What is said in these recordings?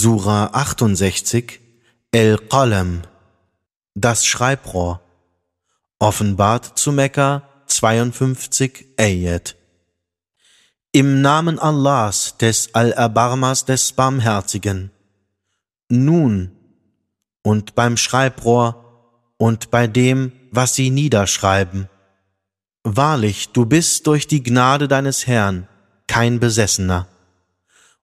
Sura 68 El-Qalam Das Schreibrohr Offenbart zu Mekka 52 Ayat Im Namen Allahs, des Al-Abarmas, des Barmherzigen. Nun und beim Schreibrohr und bei dem, was sie niederschreiben. Wahrlich, du bist durch die Gnade deines Herrn kein Besessener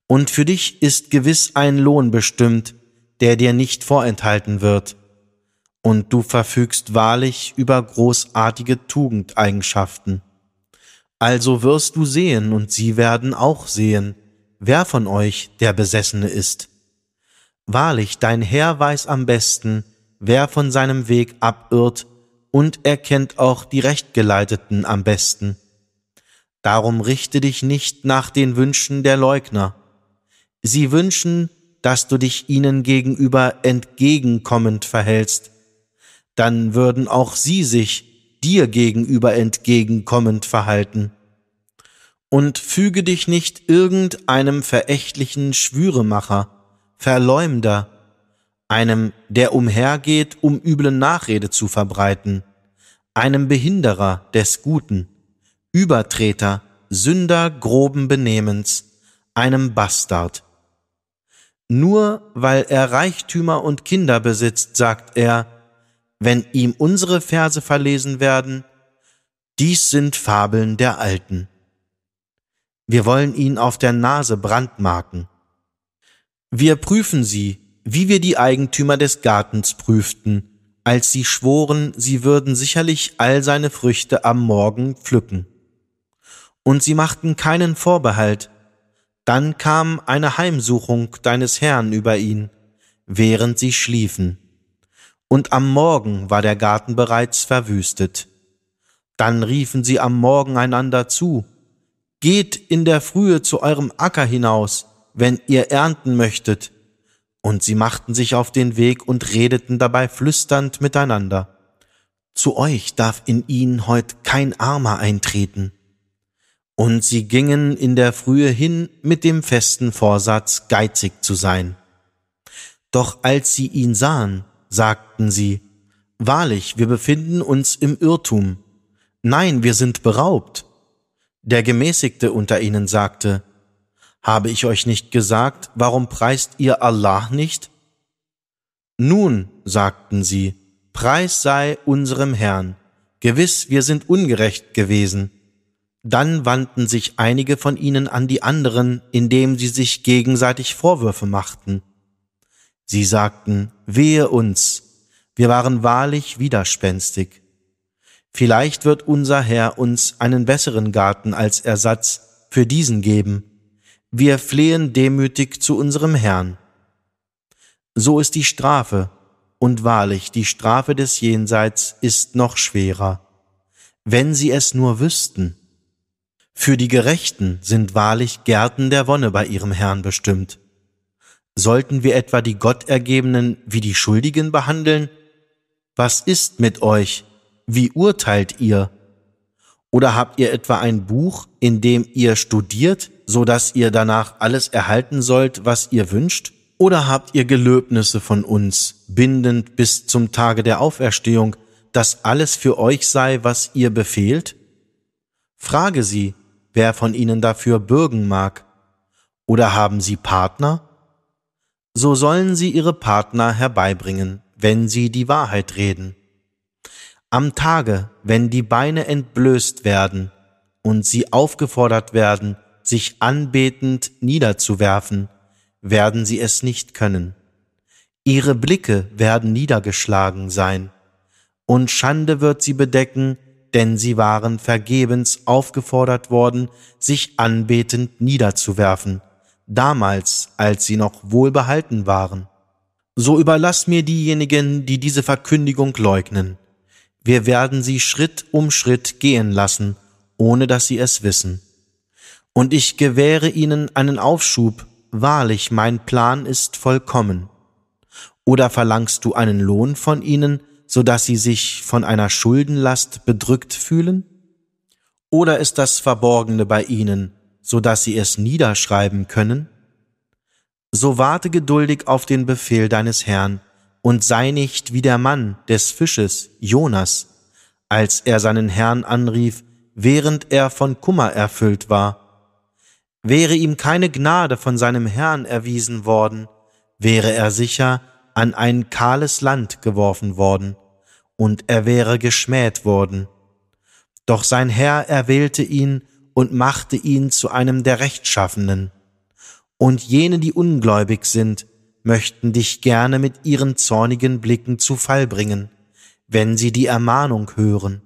und für dich ist gewiss ein Lohn bestimmt, der dir nicht vorenthalten wird, und du verfügst wahrlich über großartige Tugendeigenschaften. Also wirst du sehen, und sie werden auch sehen, wer von euch der Besessene ist. Wahrlich, dein Herr weiß am besten, wer von seinem Weg abirrt, und er kennt auch die Rechtgeleiteten am besten. Darum richte dich nicht nach den Wünschen der Leugner, Sie wünschen, dass du dich ihnen gegenüber entgegenkommend verhältst. Dann würden auch sie sich dir gegenüber entgegenkommend verhalten. Und füge dich nicht irgendeinem verächtlichen Schwüremacher, Verleumder, einem, der umhergeht, um üble Nachrede zu verbreiten, einem Behinderer des Guten, Übertreter, Sünder groben Benehmens, einem Bastard. Nur weil er Reichtümer und Kinder besitzt, sagt er, wenn ihm unsere Verse verlesen werden, dies sind Fabeln der Alten. Wir wollen ihn auf der Nase brandmarken. Wir prüfen sie, wie wir die Eigentümer des Gartens prüften, als sie schworen, sie würden sicherlich all seine Früchte am Morgen pflücken. Und sie machten keinen Vorbehalt, dann kam eine Heimsuchung deines Herrn über ihn, während sie schliefen. Und am Morgen war der Garten bereits verwüstet. Dann riefen sie am Morgen einander zu, Geht in der Frühe zu eurem Acker hinaus, wenn ihr ernten möchtet. Und sie machten sich auf den Weg und redeten dabei flüsternd miteinander. Zu euch darf in ihn heut kein Armer eintreten. Und sie gingen in der Frühe hin mit dem festen Vorsatz, geizig zu sein. Doch als sie ihn sahen, sagten sie, Wahrlich, wir befinden uns im Irrtum. Nein, wir sind beraubt. Der Gemäßigte unter ihnen sagte, Habe ich euch nicht gesagt, warum preist ihr Allah nicht? Nun, sagten sie, Preis sei unserem Herrn. Gewiss, wir sind ungerecht gewesen. Dann wandten sich einige von ihnen an die anderen, indem sie sich gegenseitig Vorwürfe machten. Sie sagten, wehe uns, wir waren wahrlich widerspenstig. Vielleicht wird unser Herr uns einen besseren Garten als Ersatz für diesen geben. Wir flehen demütig zu unserem Herrn. So ist die Strafe, und wahrlich, die Strafe des Jenseits ist noch schwerer. Wenn sie es nur wüssten. Für die Gerechten sind wahrlich Gärten der Wonne bei ihrem Herrn bestimmt. Sollten wir etwa die Gottergebenen wie die Schuldigen behandeln? Was ist mit euch? Wie urteilt ihr? Oder habt ihr etwa ein Buch, in dem ihr studiert, so dass ihr danach alles erhalten sollt, was ihr wünscht? Oder habt ihr Gelöbnisse von uns, bindend bis zum Tage der Auferstehung, dass alles für euch sei, was ihr befehlt? Frage sie, wer von ihnen dafür bürgen mag. Oder haben sie Partner? So sollen sie ihre Partner herbeibringen, wenn sie die Wahrheit reden. Am Tage, wenn die Beine entblößt werden und sie aufgefordert werden, sich anbetend niederzuwerfen, werden sie es nicht können. Ihre Blicke werden niedergeschlagen sein, und Schande wird sie bedecken, denn sie waren vergebens aufgefordert worden, sich anbetend niederzuwerfen, damals, als sie noch wohlbehalten waren. So überlass mir diejenigen, die diese Verkündigung leugnen. Wir werden sie Schritt um Schritt gehen lassen, ohne dass sie es wissen. Und ich gewähre ihnen einen Aufschub, wahrlich mein Plan ist vollkommen. Oder verlangst du einen Lohn von ihnen, so dass sie sich von einer Schuldenlast bedrückt fühlen? Oder ist das Verborgene bei ihnen, so dass sie es niederschreiben können? So warte geduldig auf den Befehl deines Herrn und sei nicht wie der Mann des Fisches, Jonas, als er seinen Herrn anrief, während er von Kummer erfüllt war. Wäre ihm keine Gnade von seinem Herrn erwiesen worden, wäre er sicher an ein kahles Land geworfen worden, und er wäre geschmäht worden. Doch sein Herr erwählte ihn und machte ihn zu einem der Rechtschaffenen. Und jene, die ungläubig sind, möchten dich gerne mit ihren zornigen Blicken zu Fall bringen, wenn sie die Ermahnung hören.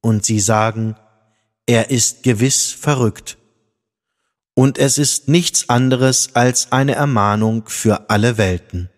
Und sie sagen, er ist gewiss verrückt. Und es ist nichts anderes als eine Ermahnung für alle Welten.